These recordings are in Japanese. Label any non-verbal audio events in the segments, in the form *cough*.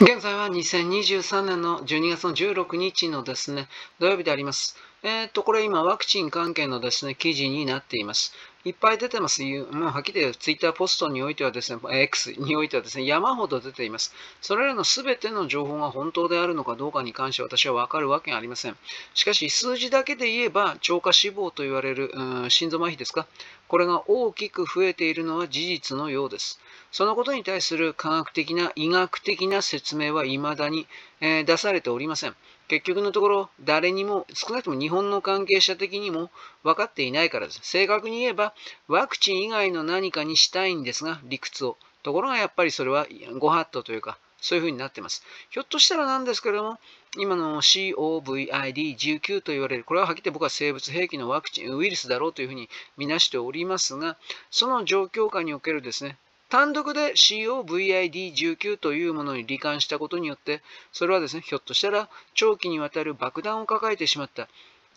現在は2023年の12月の16日のですね、土曜日であります。えっ、と、これ今ワクチン関係のですね、記事になっています。いっぱい出てます。もうはっきり言ってツイッターポストにおいてはですね、X においてはですね、山ほど出ています。それらの全ての情報が本当であるのかどうかに関して私はわかるわけがありません。しかし、数字だけで言えば、超過死亡と言われる、うん、心臓麻痺ですか？これが大きく増えているのは事実のようです。そのことに対する科学的な医学的な説明は未だに、えー、出されておりません。結局のところ、誰にも、少なくとも日本の関係者的にも分かっていないからです。正確に言えば、ワクチン以外の何かにしたいんですが、理屈を。ところがやっぱりそれはご法度というか、そういうふうになっています。ひょっとしたらなんですけれども、今の COVID-19 と言われる、これははっきり言って僕は生物兵器のワクチン、ウイルスだろうというふうに見なしておりますが、その状況下におけるですね、単独で COVID-19 というものに罹患したことによって、それはですね、ひょっとしたら長期にわたる爆弾を抱えてしまった。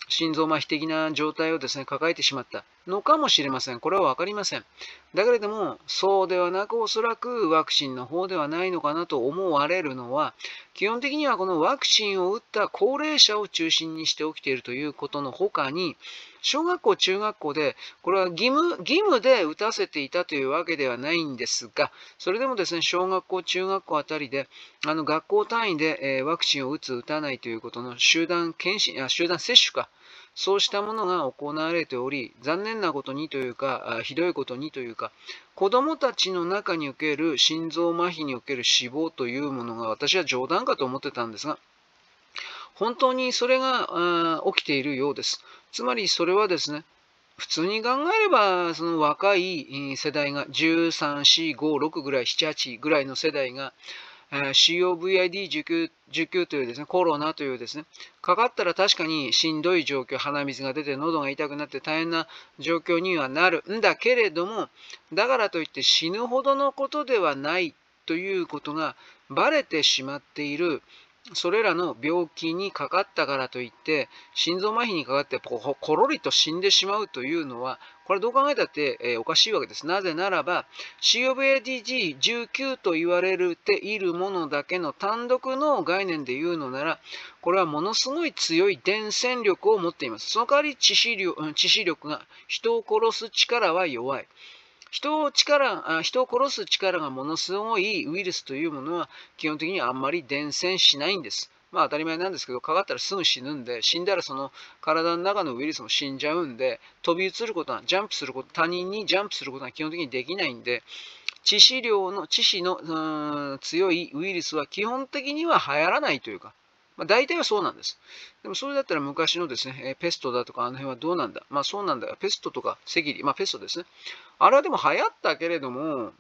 心臓麻痺的な状態をですね、抱えてしまったのかもしれません。これは分かりません。だけれども、そうではなく、おそらくワクチンの方ではないのかなと思われるのは、基本的にはこのワクチンを打った高齢者を中心にして起きているということの他に、小学校、中学校で、これは義務、義務で打たせていたというわけではないんですが、それでもですね、小学校、中学校あたりで、あの学校単位で、えー、ワクチンを打つ、打たないということの集団検診、あ集団接種か、そうしたものが行われており、残念なことにというか、ひどいことにというか、子供たちの中における心臓麻痺における死亡というものが私は冗談かと思ってたんですが、本当にそれが起きているようです。つまりそれはですね、普通に考えれば、その若い世代が13、4、5、6ぐらい、7、8ぐらいの世代が、COVID-19 というですね、コロナというですね、かかったら確かにしんどい状況、鼻水が出て喉が痛くなって大変な状況にはなるんだけれども、だからといって死ぬほどのことではないということがバレてしまっているそれらの病気にかかったからといって、心臓麻痺にかかってころりと死んでしまうというのは、これどう考えたって、え、おかしいわけです。なぜならば、COVID-19 と言われているものだけの単独の概念で言うのなら、これはものすごい強い伝染力を持っています。その代わり致死力致死力が人を殺す力は弱い。人を力人を殺す力がものすごいウイルスというものは基本的にあんまり伝染しないんです。まあ当たり前なんですけど、かかったらすぐ死ぬんで、死んだらその体の中のウイルスも死んじゃうんで、飛び移ることは、ジャンプすること、他人にジャンプすることは基本的にできないんで、致死量の、致死の強いウイルスは基本的には流行らないというか、まあ、大体はそうなんです。でもそれだったら昔のですね、ペストだとかあの辺はどうなんだ？まあそうなんだよ。ペストとか赤痢、まあペストですね。あれはでも流行ったけれども、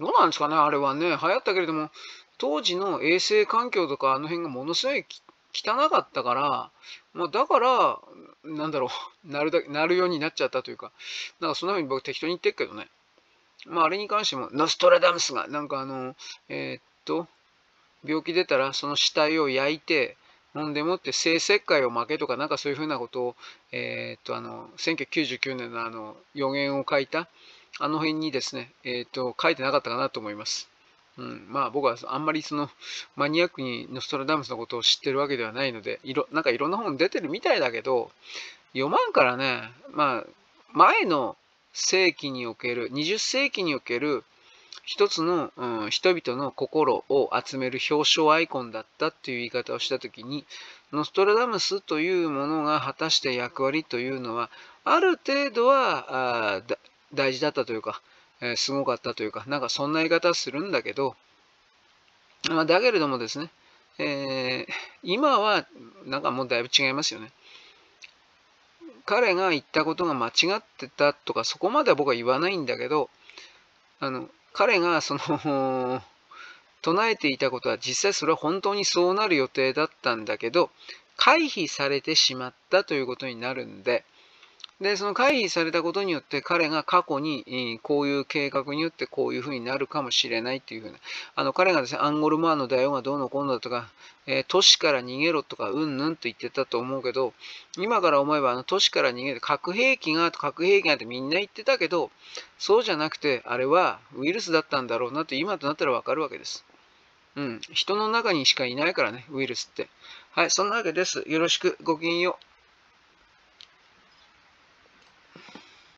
どうなんですかね、あれはね。流行ったけれども、当時の衛生環境とかあの辺がものすごい汚かったから、まあ、だから、なんだろう、*laughs* なるだなるようになっちゃったというか、なんかそんな風に僕適当に言ってるけどね。まあ、あれに関しても、ノストラダムスが、なんかあの、えー、っと、病気出たらその死体を焼いて、ほんでもって性石灰を負けとか、なんかそういうふうなことを、えー、っと、あの、1999年のあの予言を書いた、あの辺にですね、えー、っと、書いてなかったかなと思います。うん、まあ僕はあんまりそのマニアックにノストラダムスのことを知ってるわけではないので、いろなんかいろんな本出てるみたいだけど、読まんからね、まあ前の世紀における、20世紀における一つの、うん、人々の心を集める表彰アイコンだったっていう言い方をしたときに、ノストラダムスというものが果たした役割というのは、ある程度は大事だったというか、えー、すごかったというか、なんかそんな言い方するんだけど、ま、だけれどもですね、えー、今はなんかもうだいぶ違いますよね。彼が言ったことが間違ってたとか、そこまでは僕は言わないんだけど、あの、彼がその *laughs* 唱えていたことは実際それは本当にそうなる予定だったんだけど回避されてしまったということになるんでで、その回避されたことによって彼が過去にこういう計画によってこういうふうになるかもしれないっていうふうな、あの彼がですね、アンゴルマーの大王がどうのこうのだとか、えー、都市から逃げろとか、うんぬんと言ってたと思うけど、今から思えばあの都市から逃げる核兵器が、核兵器がってみんな言ってたけど、そうじゃなくて、あれはウイルスだったんだろうなと今となったらわかるわけです。うん。人の中にしかいないからね、ウイルスって。はい、そんなわけです。よろしく、ごきげんよう。